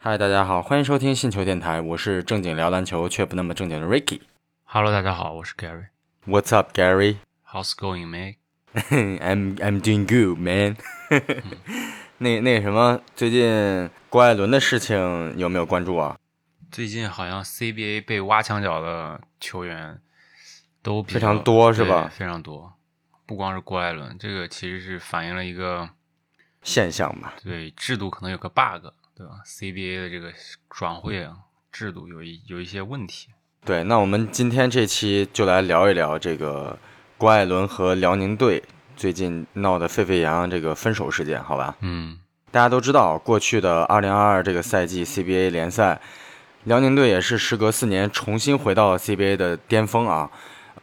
嗨，大家好，欢迎收听信球电台，我是正经聊篮球却不那么正经的 Ricky。Hello，大家好，我是 Gary。What's up, Gary? How's going, mate？I'm I'm doing good, man 那那个什么，最近郭艾伦的事情有没有关注啊？最近好像 CBA 被挖墙脚的球员都非常多是吧非常多，不光是郭艾伦，这个其实是反映了一个现象吧。对制度可能有个 bug，对吧？CBA 的这个转会啊制度有一有一些问题。对，那我们今天这期就来聊一聊这个郭艾伦和辽宁队最近闹得沸沸扬扬这个分手事件，好吧？嗯，大家都知道，过去的2022这个赛季 CBA 联赛，辽宁队也是时隔四年重新回到了 CBA 的巅峰啊。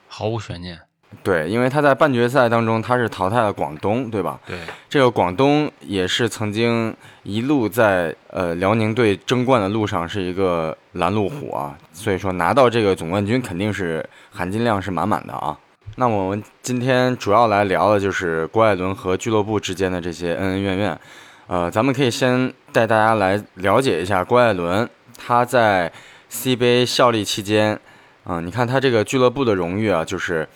毫无悬念。对，因为他在半决赛当中他是淘汰了广东，对吧？对，这个广东也是曾经一路在呃辽宁队争冠的路上是一个拦路虎啊，所以说拿到这个总冠军肯定是含金量是满满的啊。那我们今天主要来聊的就是郭艾伦和俱乐部之间的这些恩恩怨怨。呃，咱们可以先带大家来了解一下郭艾伦他在 CBA 效力期间，嗯、你看他这个俱乐部的荣誉啊，就是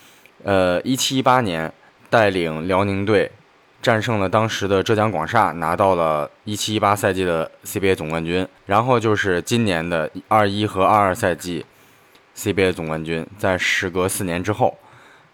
呃一七一八年带领辽宁队战胜了当时的浙江广厦，拿到了一七一八赛季的 CBA 总冠军。然后就是今年的二一和二二赛季 CBA 总冠军，在时隔四年之后。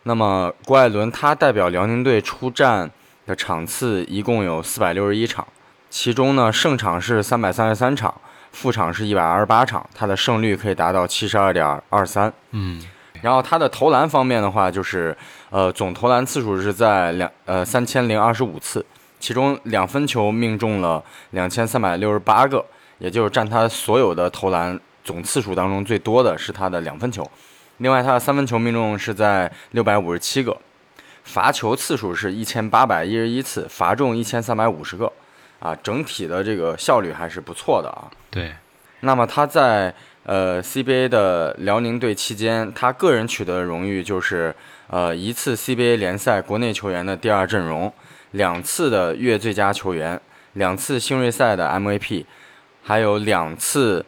那么郭艾伦他代表辽宁队出战的场次一共有四百六十一场，其中呢胜场是三百三十三场，负场是一百二十八场，他的胜率可以达到七十二点二三。嗯，然后他的投篮方面的话，就是呃总投篮次数是在两呃三千零二十五次，其中两分球命中了两千三百六十八个，也就是占他所有的投篮总次数当中最多的是他的两分球。另外，他的三分球命中是在六百五十七个，罚球次数是一千八百一十一次，罚中一千三百五十个，啊，整体的这个效率还是不错的啊。对，那么他在呃 CBA 的辽宁队期间，他个人取得的荣誉就是呃一次 CBA 联赛国内球员的第二阵容，两次的月最佳球员，两次新锐赛的 MVP，还有两次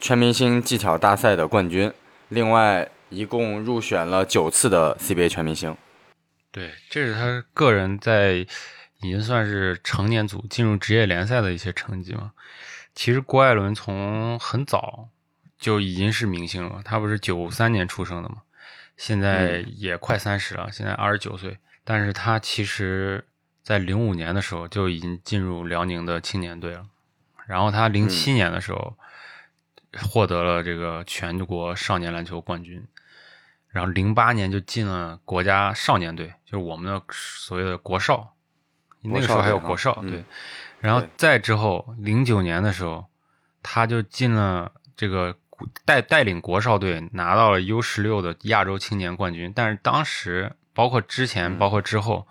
全明星技巧大赛的冠军，另外一共入选了九次的 CBA 全明星。对，这是他个人在已经算是成年组进入职业联赛的一些成绩嘛。其实郭艾伦从很早就已经是明星了，他不是九三年出生的嘛，现在也快三十了，现在二十九岁。但是他其实在零五年的时候就已经进入辽宁的青年队了，然后他零七年的时候获得了这个全国少年篮球冠军。然后零八年就进了国家少年队，就是我们的所谓的国少，那个时候还有国少嗯对。然后再之后，零九年的时候，他就进了这个带带领国少队拿到了 U 十六的亚洲青年冠军。但是当时，包括之前，嗯包括之后，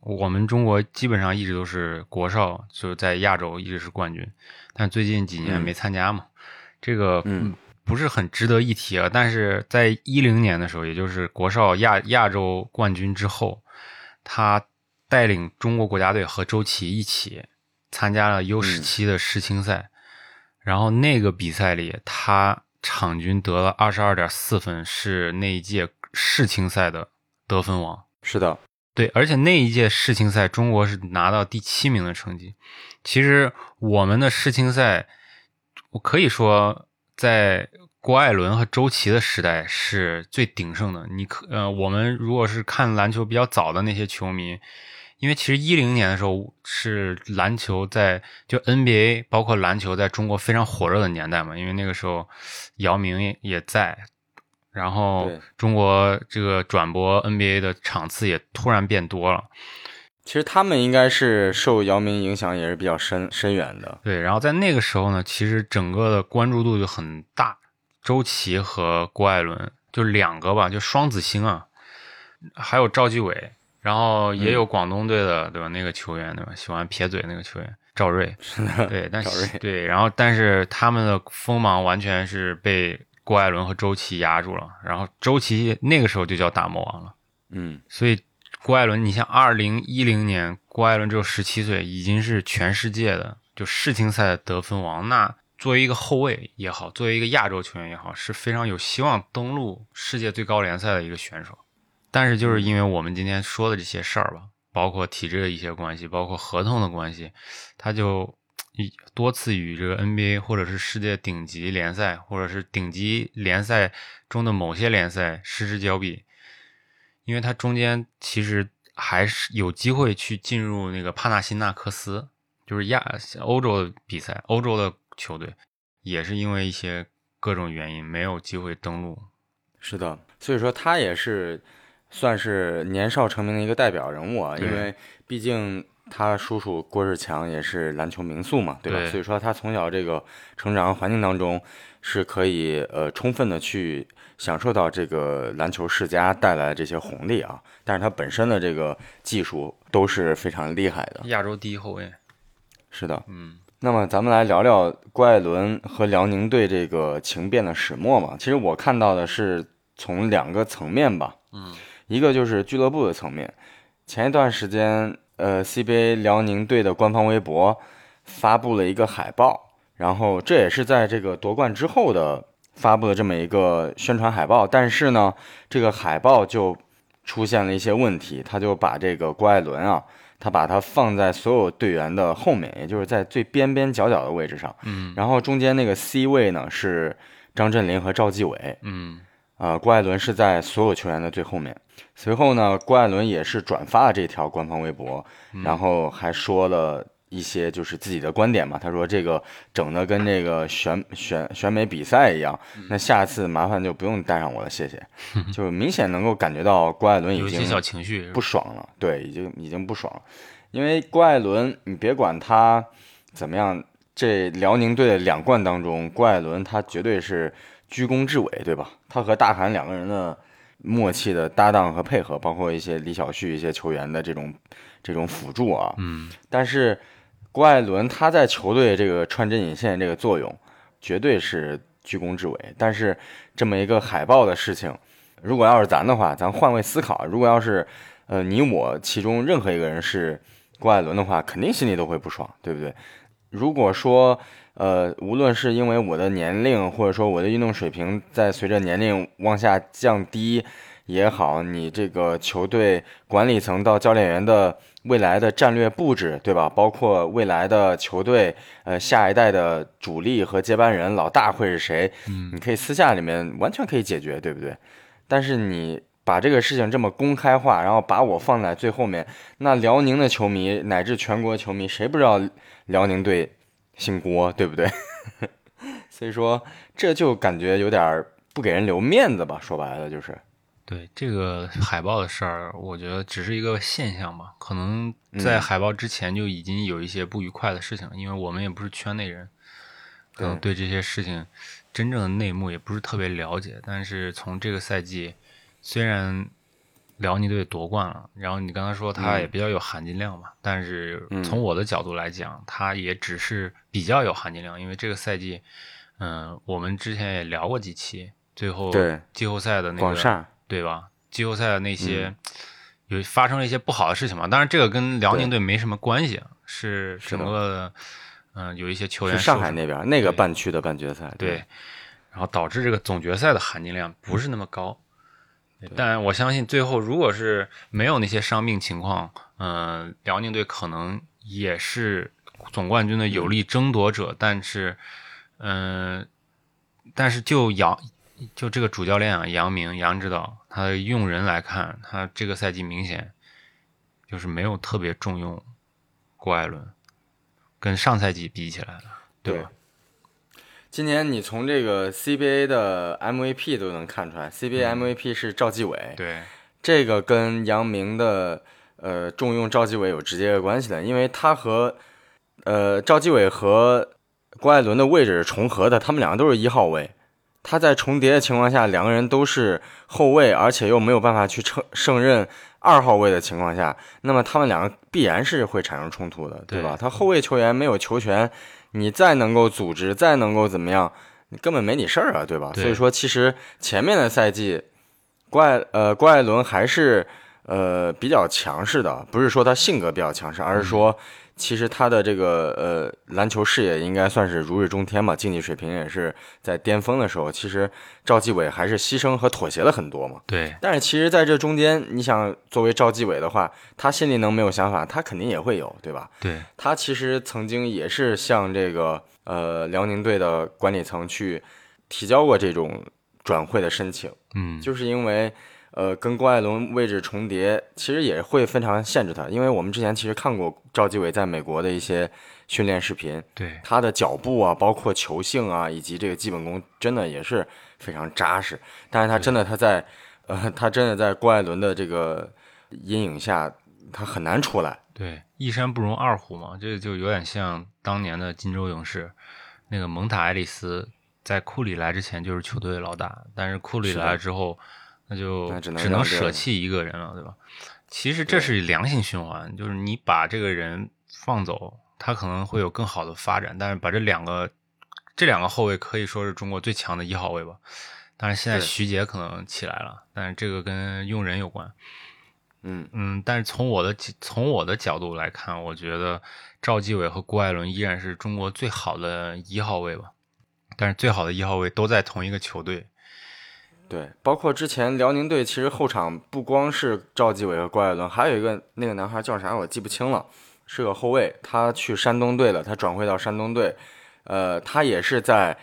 我们中国基本上一直都是国少，就是在亚洲一直是冠军。但最近几年嗯没参加嘛，这个嗯不是很值得一提啊。但是在一零年的时候，也就是国少亚亚洲冠军之后，他带领中国国家队和周琦一起参加了 U 十七的世青赛，然后那个比赛里，他场均得了二十二点四分，是那一届世青赛的得分王。是的，对，而且那一届世青赛，中国是拿到第七名的成绩。其实我们的世青赛，我可以说在郭艾伦和周琦的时代是最鼎盛的。你可呃，我们如果是看篮球比较早的那些球迷，因为其实一零年的时候是篮球在就 NBA 包括篮球在中国非常火热的年代嘛，因为那个时候姚明也也在，然后中国这个转播 NBA 的场次也突然变多了，其实他们应该是受姚明影响也是比较深深远的。对，然后在那个时候呢，其实整个的关注度就很大，周琦和郭艾伦就两个吧，就双子星啊，还有赵继伟，然后也有广东队的，对吧？那个球员对吧？喜欢撇嘴那个球员赵睿，对，但是对，然后但是他们的锋芒完全是被郭艾伦和周琦压住了，然后周琦那个时候就叫大魔王了，嗯，所以郭艾伦，你像二零一零年，郭艾伦只有十七岁，已经是全世界的就世青赛的得分王，那作为一个后卫也好，作为一个亚洲球员也好，是非常有希望登陆世界最高联赛的一个选手。但是就是因为我们今天说的这些事儿吧，包括体制的一些关系，包括合同的关系，他就一多次与这个 NBA 或者是世界顶级联赛，或者是顶级联赛中的某些联赛失之交臂，因为他中间其实还是有机会去进入那个帕纳辛纳克斯，就是亚欧洲的比赛，欧洲的球队，也是因为一些各种原因没有机会登陆。是的，所以说他也是算是年少成名的一个代表人物啊，因为毕竟他叔叔郭志强也是篮球名宿嘛，对吧？对所以说他从小这个成长环境当中是可以呃充分的去享受到这个篮球世家带来的这些红利啊，但是他本身的这个技术都是非常厉害的。亚洲第一后卫，是的，嗯那么咱们来聊聊郭艾伦和辽宁队这个情变的始末嘛。其实我看到的是从两个层面吧，嗯一个就是俱乐部的层面。前一段时间，呃，CBA 辽宁队的官方微博发布了一个海报，然后这也是在这个夺冠之后的发布的这么一个宣传海报。但是呢，这个海报就出现了一些问题，他就把这个郭艾伦啊，他把他放在所有队员的后面，也就是在最边边角角的位置上。嗯然后中间那个 C 位呢是张镇麟和赵继伟，嗯啊，郭艾伦是在所有球员的最后面。随后呢，郭艾伦也是转发了这条官方微博，然后还说了一些就是自己的观点嘛。他说这个整的跟这个选选选美比赛一样，那下次麻烦就不用带上我了，谢谢。就明显能够感觉到郭艾伦已经有些小情绪，不爽了，对，已经已经不爽了。因为郭艾伦，你别管他怎么样，这辽宁队的两冠当中，郭艾伦他绝对是居功至伟，对吧？他和大韩两个人的默契的搭档和配合，包括一些李晓旭一些球员的这种这种辅助啊，嗯但是郭艾伦他在球队这个穿针引线这个作用，绝对是居功至伟。但是这么一个海报的事情，如果要是咱的话，咱换位思考，如果要是呃你我其中任何一个人是郭艾伦的话，肯定心里都会不爽，对不对？如果说呃，无论是因为我的年龄，或者说我的运动水平在随着年龄往下降低也好，你这个球队管理层到教练员的未来的战略布置，对吧？包括未来的球队，呃，下一代的主力和接班人老大会是谁？嗯你可以私下里面完全可以解决，对不对？但是你把这个事情这么公开化，然后把我放在最后面，那辽宁的球迷乃至全国球迷，谁不知道辽宁队姓郭，对不对？所以说这就感觉有点不给人留面子吧，说白了就是，对这个海报的事儿，我觉得只是一个现象吧。可能在海报之前就已经有一些不愉快的事情了，因为我们也不是圈内人，可能对这些事情真正的内幕也不是特别了解。但是从这个赛季，虽然辽宁队夺冠了，然后你刚才说他也比较有含金量嘛，但是嗯从我的角度来讲，他也只是比较有含金量，因为这个赛季，嗯、我们之前也聊过几期，最后对。季后赛的那个对吧？季后赛的那些、有发生了一些不好的事情嘛，当然这个跟辽宁队没什么关系，啊，是整个的，嗯、有一些球员是上海那边那个半区的半决赛，对，然后导致这个总决赛的含金量不是那么高。对但我相信最后如果是没有那些伤病情况，嗯、辽宁队可能也是总冠军的有力争夺者，但是，嗯、但是就杨就这个主教练啊，杨明杨指导，他的用人来看，他这个赛季明显就是没有特别重用郭艾伦，跟上赛季比起来了，对吧？今年你从这个 CBA 的 MVP 都能看出来，CBA MVP 是赵继伟，对，这个跟杨明的呃重用赵继伟有直接的关系的，因为他和呃赵继伟和郭艾伦的位置是重合的，他们两个都是一号位。他在重叠的情况下，两个人都是后卫，而且又没有办法去胜胜任二号位的情况下，那么他们两个必然是会产生冲突的，对吧？对他后卫球员没有球权，你再能够组织，再能够怎么样，你根本没你事儿啊，对吧？对所以说，其实前面的赛季，郭艾呃郭艾伦还是呃比较强势的，不是说他性格比较强势，而是说其实他的这个呃篮球事业应该算是如日中天吧，竞技水平也是在巅峰的时候。其实赵继伟还是牺牲和妥协了很多嘛。对，但是其实在这中间，你想作为赵继伟的话，他心里能没有想法？他肯定也会有，对吧？对，他其实曾经也是向这个呃辽宁队的管理层去提交过这种转会的申请，嗯，就是因为。呃，跟郭艾伦位置重叠，其实也会非常限制他，因为我们之前其实看过赵继伟在美国的一些训练视频，对他的脚步啊，包括球性啊，以及这个基本功，真的也是非常扎实。但是他真的他在，呃，他真的在郭艾伦的这个阴影下，他很难出来。对，一山不容二虎嘛，这就有点像当年的金州勇士，那个蒙塔埃利斯在库里来之前就是球队老大，但是库里来了之后。那就只能舍弃一个人了，对吧？其实这是良性循环，就是你把这个人放走，他可能会有更好的发展。但是把这两个这两个后卫可以说是中国最强的一号位吧。但是现在徐杰可能起来了，但是这个跟用人有关。嗯嗯，但是从我的从我的角度来看，我觉得赵继伟和郭艾伦依然是中国最好的一号位吧。但是最好的一号位都在同一个球队。对，包括之前辽宁队，其实后场不光是赵继伟和郭艾伦，还有一个那个男孩叫啥我记不清了，是个后卫，他去山东队了，他转会到山东队，呃，他也是在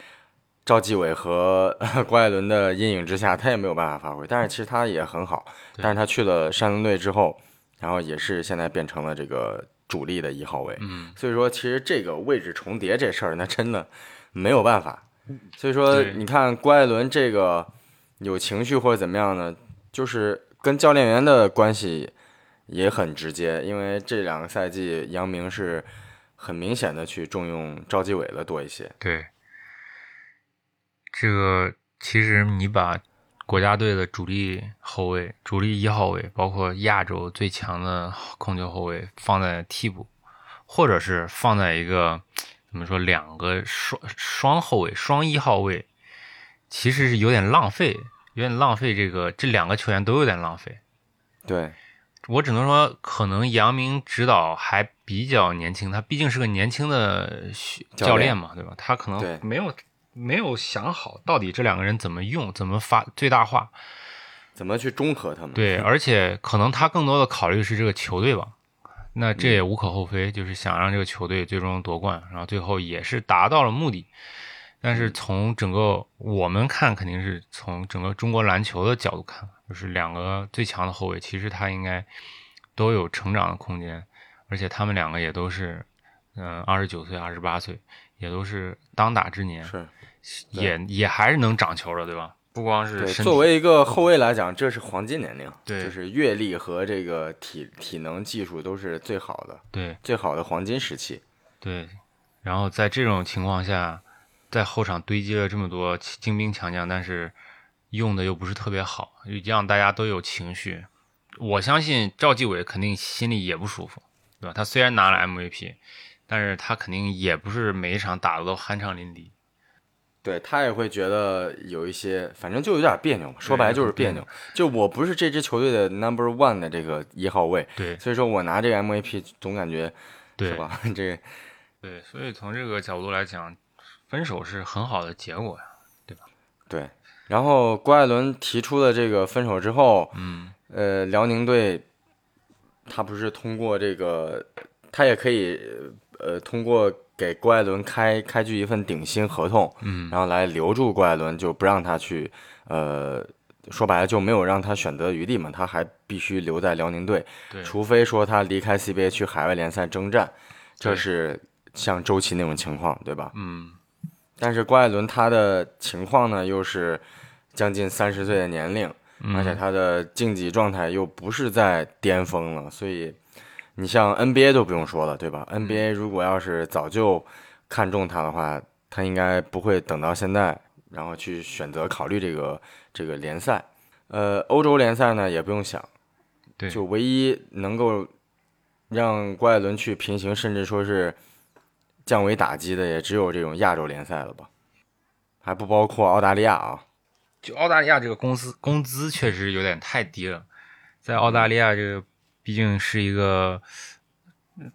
赵继伟和 郭艾伦的阴影之下，他也没有办法发挥，但是其实他也很好，但是他去了山东队之后，然后也是现在变成了这个主力的一号位，嗯，所以说其实这个位置重叠这事儿，那真的没有办法，所以说你看郭艾伦这个。有情绪或者怎么样呢？就是跟教练员的关系也很直接，因为这两个赛季杨明是很明显的去重用赵继伟的多一些。对，这个其实你把国家队的主力后卫、主力一号位，包括亚洲最强的控球后卫放在替补，或者是放在一个怎么说两个双双后卫、双一号位，其实是有点浪费。有点浪费，这个这两个球员都有点浪费。对我只能说，可能杨明指导还比较年轻，他毕竟是个年轻的教练嘛，对吧？他可能没有没有想好到底这两个人怎么用，怎么发最大化，怎么去中和他们。对，而且可能他更多的考虑是这个球队吧。那这也无可厚非，就是想让这个球队最终夺冠，然后最后也是达到了目的。但是从整个我们看，肯定是从整个中国篮球的角度看，就是两个最强的后卫，其实他应该都有成长的空间，而且他们两个也都是，嗯，二十九岁、二十八岁，也都是当打之年，是，也也还是能长球的，对吧？不光是作为一个后卫来讲，这是黄金年龄，对，就是阅历和这个体体能技术都是最好的，对，最好的黄金时期，对。然后在这种情况下。在后场堆积了这么多精兵强将，但是用的又不是特别好，让大家都有情绪。我相信赵继伟肯定心里也不舒服，对吧？他虽然拿了 MVP，但是他肯定也不是每一场打的都酣畅淋漓。对他也会觉得有一些，反正就有点别扭。说白了就是别扭。就我不是这支球队的 Number One 的这个一号位，对，所以说我拿这个 MVP 总感觉，对吧？这，对，所以从这个角度来讲。分手是很好的结果呀，对吧？对。然后郭艾伦提出了这个分手之后，嗯，呃，辽宁队他不是通过这个，他也可以呃通过给郭艾伦开开具一份顶薪合同，嗯，然后来留住郭艾伦，就不让他去，呃，说白了就没有让他选择余地嘛，他还必须留在辽宁队，对，除非说他离开 CBA 去海外联赛征战，这是像周琦那种情况，对吧？嗯。但是郭艾伦他的情况呢，又是将近三十岁的年龄，而且他的竞技状态又不是在巅峰了，所以你像 NBA 都不用说了，对吧？NBA 如果要是早就看中他的话，他应该不会等到现在，然后去选择考虑这个这个联赛。呃，欧洲联赛呢也不用想，对，就唯一能够让郭艾伦去平行，甚至说是。降维打击的也只有这种亚洲联赛了吧，还不包括澳大利亚啊。就澳大利亚这个公司工资确实有点太低了，在澳大利亚这个毕竟是一个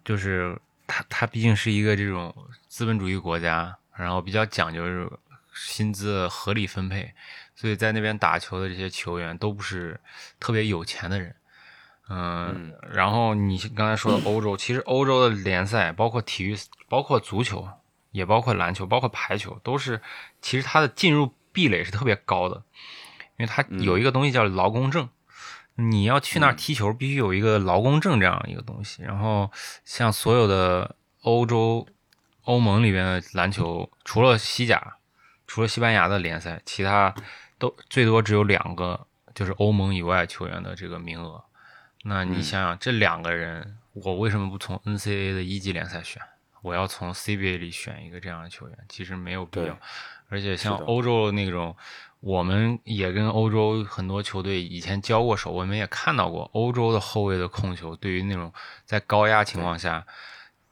就是他他毕竟是一个这种资本主义国家，然后比较讲究是薪资合理分配，所以在那边打球的这些球员都不是特别有钱的人。嗯，然后你刚才说的欧洲，其实欧洲的联赛，包括体育，包括足球，也包括篮球，包括排球，都是其实它的进入壁垒是特别高的，因为它有一个东西叫劳工证。你要去那儿踢球，必须有一个劳工证这样一个东西。然后，像所有的欧洲、欧盟里边的篮球，除了西甲，除了西班牙的联赛，其他都最多只有两个，就是欧盟以外球员的这个名额。那你想想，这两个人，我为什么不从 NCAA 的一级联赛选？我要从 CBA 里选一个这样的球员？其实没有必要。而且像欧洲那种。我们也跟欧洲很多球队以前交过手，我们也看到过欧洲的后卫的控球，对于那种在高压情况下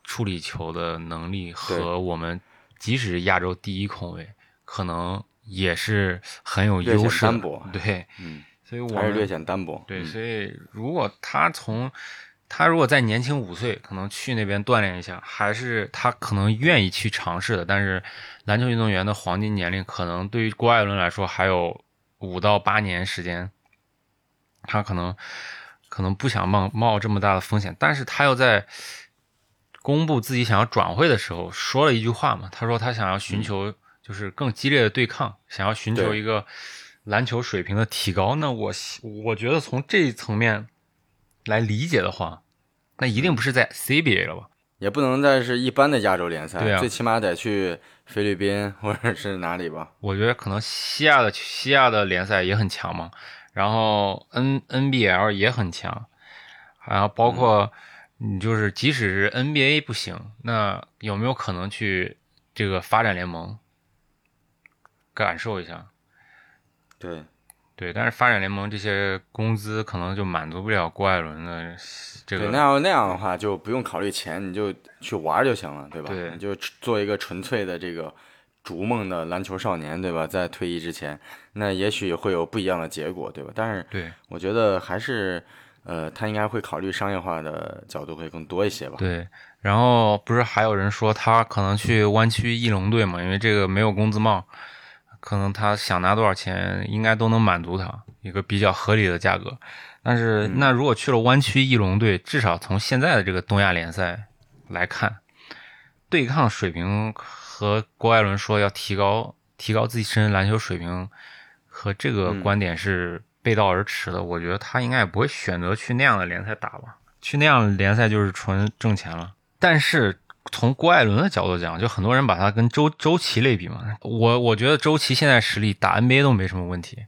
处理球的能力，和我们即使亚洲第一控卫，可能也是很有优势。对，嗯，所以我还是略显单薄。对，所以如果他从他如果再年轻五岁，可能去那边锻炼一下，还是他可能愿意去尝试的。但是，篮球运动员的黄金年龄可能对于郭艾伦来说还有五到八年时间，他可能可能不想冒冒这么大的风险。但是他又在公布自己想要转会的时候说了一句话嘛，他说他想要寻求就是更激烈的对抗，想要寻求一个篮球水平的提高。那我我觉得从这一层面。来理解的话，那一定不是在 CBA 了吧？也不能再是一般的亚洲联赛，对啊，最起码得去菲律宾或者是哪里吧？我觉得可能西亚的西亚的联赛也很强嘛，然后 N NBL 也很强，然后包括你就是即使是 NBA 不行，那有没有可能去这个发展联盟感受一下？对。对，但是发展联盟这些工资可能就满足不了郭艾伦的这个。那要那样的话，就不用考虑钱，你就去玩就行了，对吧？对，你就做一个纯粹的这个逐梦的篮球少年，对吧？在退役之前，那也许会有不一样的结果，对吧？但是，对，我觉得还是，呃，他应该会考虑商业化的角度会更多一些吧。对，然后不是还有人说他可能去湾区翼龙队嘛？因为这个没有工资帽。可能他想拿多少钱，应该都能满足他一个比较合理的价格。但是，那如果去了湾区翼龙队，至少从现在的这个东亚联赛来看，对抗水平和郭艾伦说要提高、提高自己身篮球水平，和这个观点是背道而驰的。我觉得他应该也不会选择去那样的联赛打吧？去那样的联赛就是纯挣钱了。但是。从郭艾伦的角度讲，就很多人把他跟周周琦类比嘛。我我觉得周琦现在实力打 NBA 都没什么问题。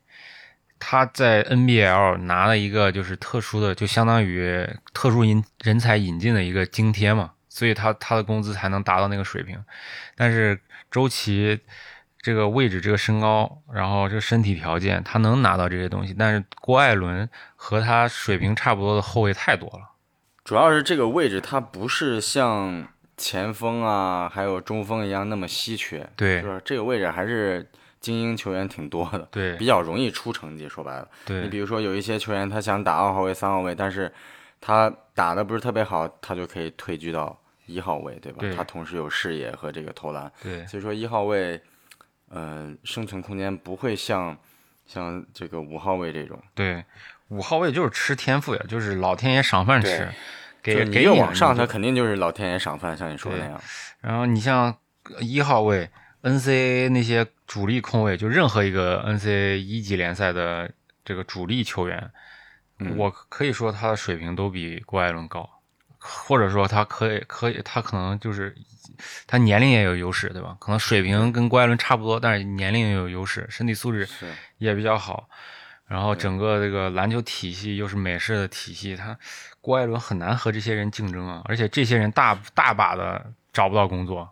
他在 NBL 拿了一个就是特殊的，就相当于特殊引人才引进的一个津贴嘛，所以他他的工资才能达到那个水平。但是周琦这个位置、这个身高，然后这个身体条件，他能拿到这些东西。但是郭艾伦和他水平差不多的后卫太多了，主要是这个位置他不是像。前锋啊，还有中锋一样那么稀缺，对，就是这个位置还是精英球员挺多的，对，比较容易出成绩。说白了，对你比如说有一些球员他想打二号位、三号位，但是他打的不是特别好，他就可以退居到一号位，对吧？他同时有视野和这个投篮，对，所以说一号位，呃，生存空间不会像像这个五号位这种，对，五号位就是吃天赋呀，就是老天爷赏饭吃。给给越往上，他肯定就是老天爷赏饭，像你说的那样。然后你像一号位 NCAA 那些主力控卫，就任何一个 NCAA 一级联赛的这个主力球员，我可以说他的水平都比郭艾伦高，或者说他可以可以他可能就是他年龄也有优势，对吧？可能水平跟郭艾伦差不多，但是年龄也有优势，身体素质也比较好。然后整个这个篮球体系又是美式的体系，他郭艾伦很难和这些人竞争啊！而且这些人大大把的找不到工作，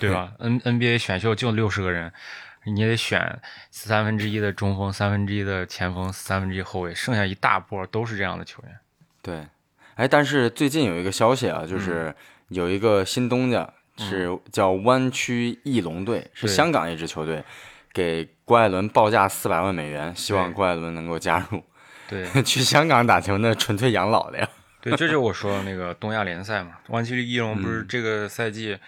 对吧？N NBA 选秀就六十个人，你得选三分之一的中锋，三分之一的前锋，三分之一后卫，剩下一大波都是这样的球员。对，哎，但是最近有一个消息啊，就是有一个新东家是叫湾区翼龙队，是香港一支球队。给郭艾伦报价四百万美元，希望郭艾伦能够加入。对，去香港打球那纯粹养老的呀。对，这就是我说的那个东亚联赛嘛。湾区利翼龙不是嗯这个赛季，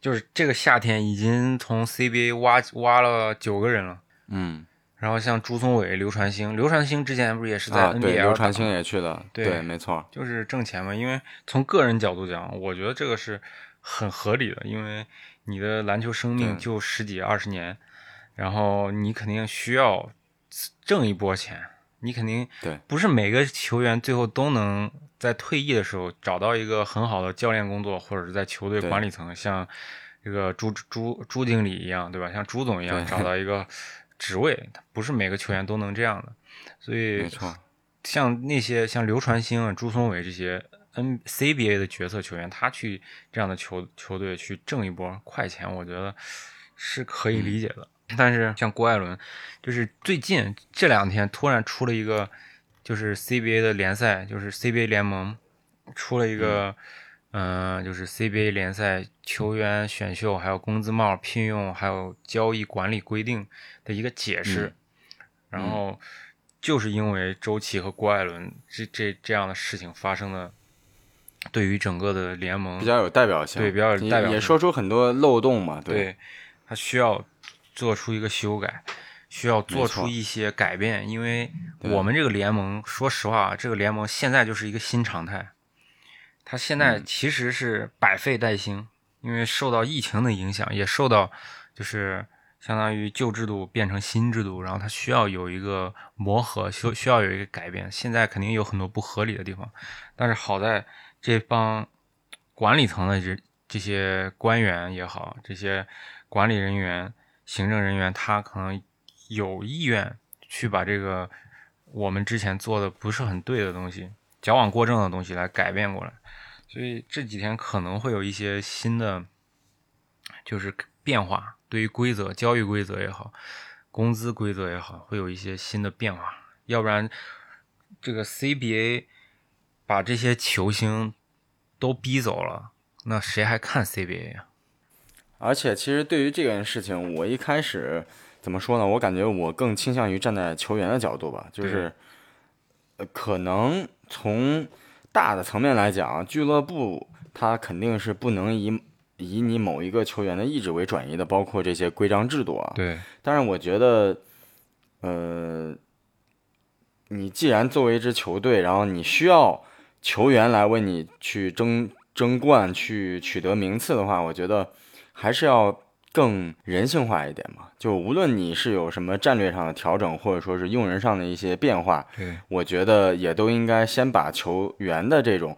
就是这个夏天已经从 CBA 挖挖了九个人了。嗯，然后像朱松伟、刘传兴，刘传兴之前不是也是在啊，NBL 对，刘传兴也去了，对对，没错，就是挣钱嘛。因为从个人角度讲，我觉得这个是很合理的，因为你的篮球生命就十几二十年，然后你肯定需要挣一波钱，你肯定对不是每个球员最后都能在退役的时候找到一个很好的教练工作，或者是在球队管理层像这个朱朱朱经理一样，对吧？像朱总一样找到一个职位，不是每个球员都能这样的，所以没错，像那些像刘传兴啊、朱松伟这些 N CBA 的角色球员，他去这样的球球队去挣一波快钱，我觉得是可以理解的。但是像郭艾伦，就是最近这两天突然出了一个，就是 CBA 的联赛，就是 CBA 联盟出了一个，嗯、就是 CBA 联赛球员选秀、还有工资帽、聘用还有交易管理规定的一个解释。嗯。然后就是因为周琦和郭艾伦这这这样的事情发生的，对于整个的联盟比较有代表性，对比较有也代表性也说出很多漏洞嘛，对，他需要做出一个修改，需要做出一些改变，因为我们这个联盟，说实话，这个联盟现在就是一个新常态，它现在嗯。其实是百废待兴，因为受到疫情的影响，也受到就是相当于旧制度变成新制度，然后它需要有一个磨合，需需要有一个改变。现在肯定有很多不合理的地方，但是好在这帮管理层的这这些官员也好，这些管理人员、行政人员，他可能有意愿去把这个我们之前做的不是很对的东西、矫枉过正的东西来改变过来。所以这几天可能会有一些新的，就是变化，对于规则、交易规则也好，工资规则也好，会有一些新的变化。要不然，这个 CBA 把这些球星都逼走了，那谁还看 CBA 呀、而且其实对于这件事情，我一开始怎么说呢？我感觉我更倾向于站在球员的角度吧，就是，呃，可能从大的层面来讲，俱乐部它肯定是不能以以你某一个球员的意志为转移的，包括这些规章制度啊。对但是我觉得，呃，你既然作为一支球队，然后你需要球员来为你去争争冠、去取得名次的话，我觉得还是要更人性化一点嘛。就无论你是有什么战略上的调整，或者说是用人上的一些变化，对我觉得也都应该先把球员的这种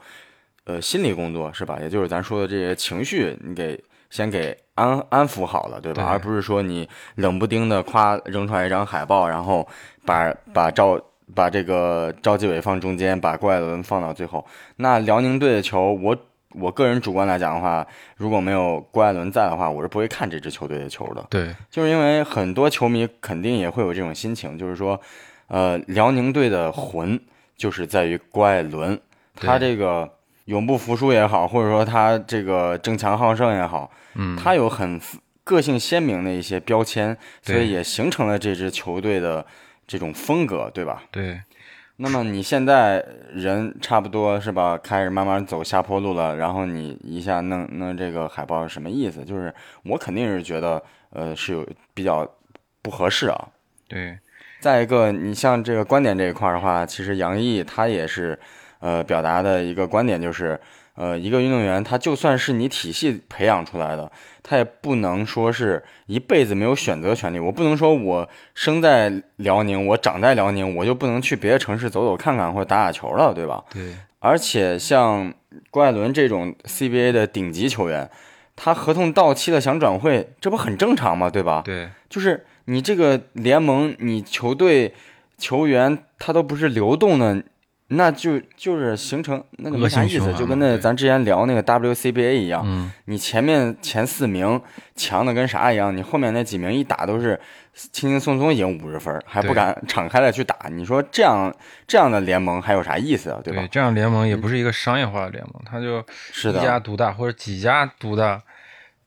呃心理工作是吧？也就是咱说的这些情绪，你给先给安安抚好了，对吧？对而不是说你冷不丁的夸扔出来一张海报，然后把把赵把这个赵继伟放中间，把郭艾伦放到最后。那辽宁队的球，我我个人主观来讲的话，如果没有郭艾伦在的话，我是不会看这支球队的球的。对。就是因为很多球迷肯定也会有这种心情，就是说，呃，辽宁队的魂就是在于郭艾伦，他这个永不服输也好，或者说他这个争强好胜也好，嗯，他有很个性鲜明的一些标签，所以也形成了这支球队的这种风格，对吧？对那么你现在人差不多是吧，开始慢慢走下坡路了，然后你一下弄弄这个海报是什么意思？就是我肯定是觉得，呃，是有比较不合适啊。对再一个，你像这个观点这一块儿的话，其实杨毅他也是，呃，表达的一个观点就是，呃，一个运动员他就算是你体系培养出来的，他也不能说是一辈子没有选择权利。我不能说我生在辽宁，我长在辽宁，我就不能去别的城市走走看看或者打打球了，对吧？对而且像郭艾伦这种 CBA 的顶级球员，他合同到期了想转会，这不很正常吗？对吧？对就是你这个联盟，你球队球员他都不是流动的，那就就是形成那个没啥意思，就跟那咱之前聊那个 WCBA 一样，嗯你前面前四名强的跟啥一样，你后面那几名一打都是轻轻松松赢五十分，还不敢敞开了去打，你说这样这样的联盟还有啥意思啊？对吧？对这样联盟也不是一个商业化的联盟，它就是一家，独大或者几家独大，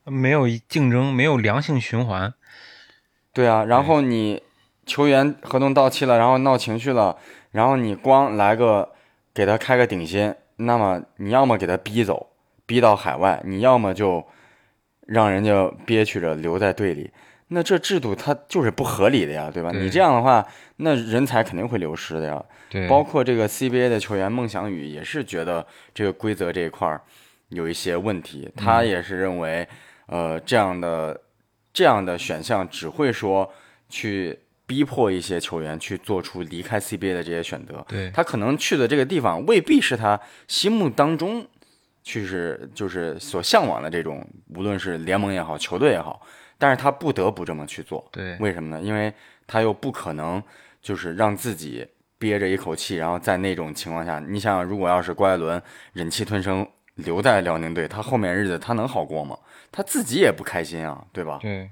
没有竞争，没有良性循环。对啊，然后你球员合同到期了，然后闹情绪了，然后你光来个给他开个顶薪，那么你要么给他逼走，逼到海外，你要么就让人家憋屈着留在队里。那这制度它就是不合理的呀，对吧？对你这样的话，那人才肯定会流失的呀。对，包括这个 CBA 的球员孟祥宇也是觉得这个规则这一块儿有一些问题，他也是认为，呃，这样的这样的选项只会说去逼迫一些球员去做出离开 CBA 的这些选择。对他可能去的这个地方未必是他心目当中去是就是所向往的这种，无论是联盟也好，球队也好，但是他不得不这么去做。对为什么呢？因为他又不可能就是让自己憋着一口气，然后在那种情况下，你想想，如果要是郭艾伦忍气吞声留在辽宁队，他后面日子他能好过吗？他自己也不开心啊，对吧？对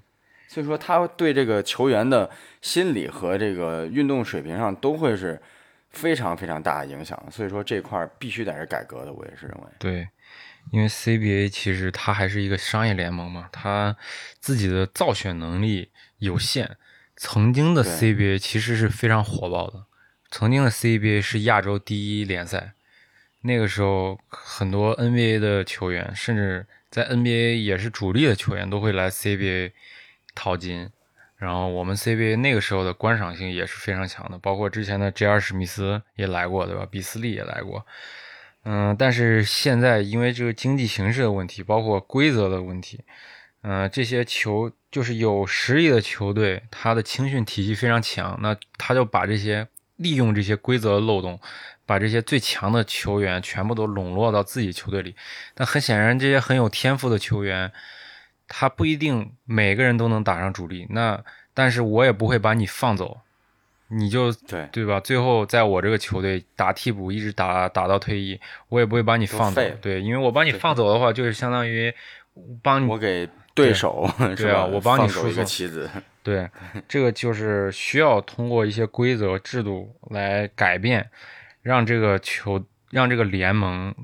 所以说他对这个球员的心理和这个运动水平上都会是非常非常大的影响。所以说这块儿必须得是改革的，我也是认为。对，因为 CBA 其实它还是一个商业联盟嘛，它自己的造血能力有限。曾经的 CBA 其实是非常火爆的，曾经的 CBA 是亚洲第一联赛，那个时候很多 NBA 的球员，甚至在 NBA 也是主力的球员都会来 CBA 淘金。然后我们 CBA 那个时候的观赏性也是非常强的，包括之前的 J.R. 史密斯也来过，对吧？比斯利也来过。嗯，但是现在因为这个经济形势的问题，包括规则的问题，嗯、这些球就是有实力的球队，他的青训体系非常强，那他就把这些利用这些规则漏洞，把这些最强的球员全部都笼络到自己球队里。但很显然，这些很有天赋的球员，他不一定每个人都能打上主力。那但是我也不会把你放走，你就对，对吧？最后在我这个球队打替补，一直打打到退役，我也不会把你放走。对，因为我把你放走的话，就是相当于帮你我给对手 是对啊吧？我帮你输一个棋子。对，这个就是需要通过一些规则制度来改变，让这个球，让这个联盟，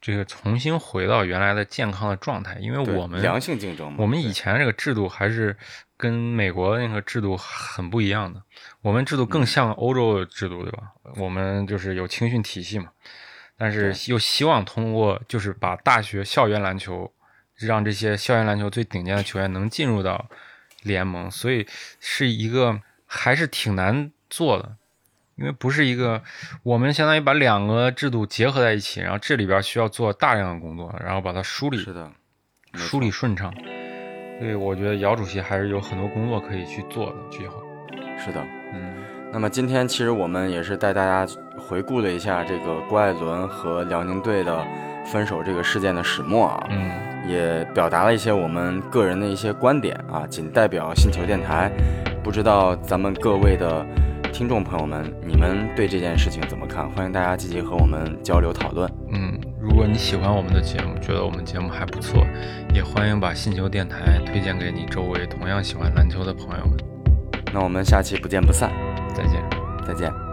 这个重新回到原来的健康的状态。因为我们良性竞争嘛，我们以前这个制度还是跟美国那个制度很不一样的，我们制度嗯更像欧洲的制度，对吧？我们就是有青训体系嘛，但是又希望通过就是把大学校园篮球，让这些校园篮球最顶尖的球员能进入到联盟，所以是一个还是挺难做的。因为不是一个，我们相当于把两个制度结合在一起，然后这里边需要做大量的工作，然后把它梳理是的，梳理顺畅。所以我觉得姚主席还是有很多工作可以去做的。今后，是的。嗯，那么今天其实我们也是带大家回顾了一下这个郭艾伦和辽宁队的分手这个事件的始末啊，嗯，也表达了一些我们个人的一些观点啊，仅代表星球电台。不知道咱们各位的听众朋友们，你们对这件事情怎么看？欢迎大家积极和我们交流讨论。嗯，如果你喜欢我们的节目，觉得我们节目还不错，也欢迎把信球电台推荐给你周围同样喜欢篮球的朋友们。那我们下期不见不散，再见。再见。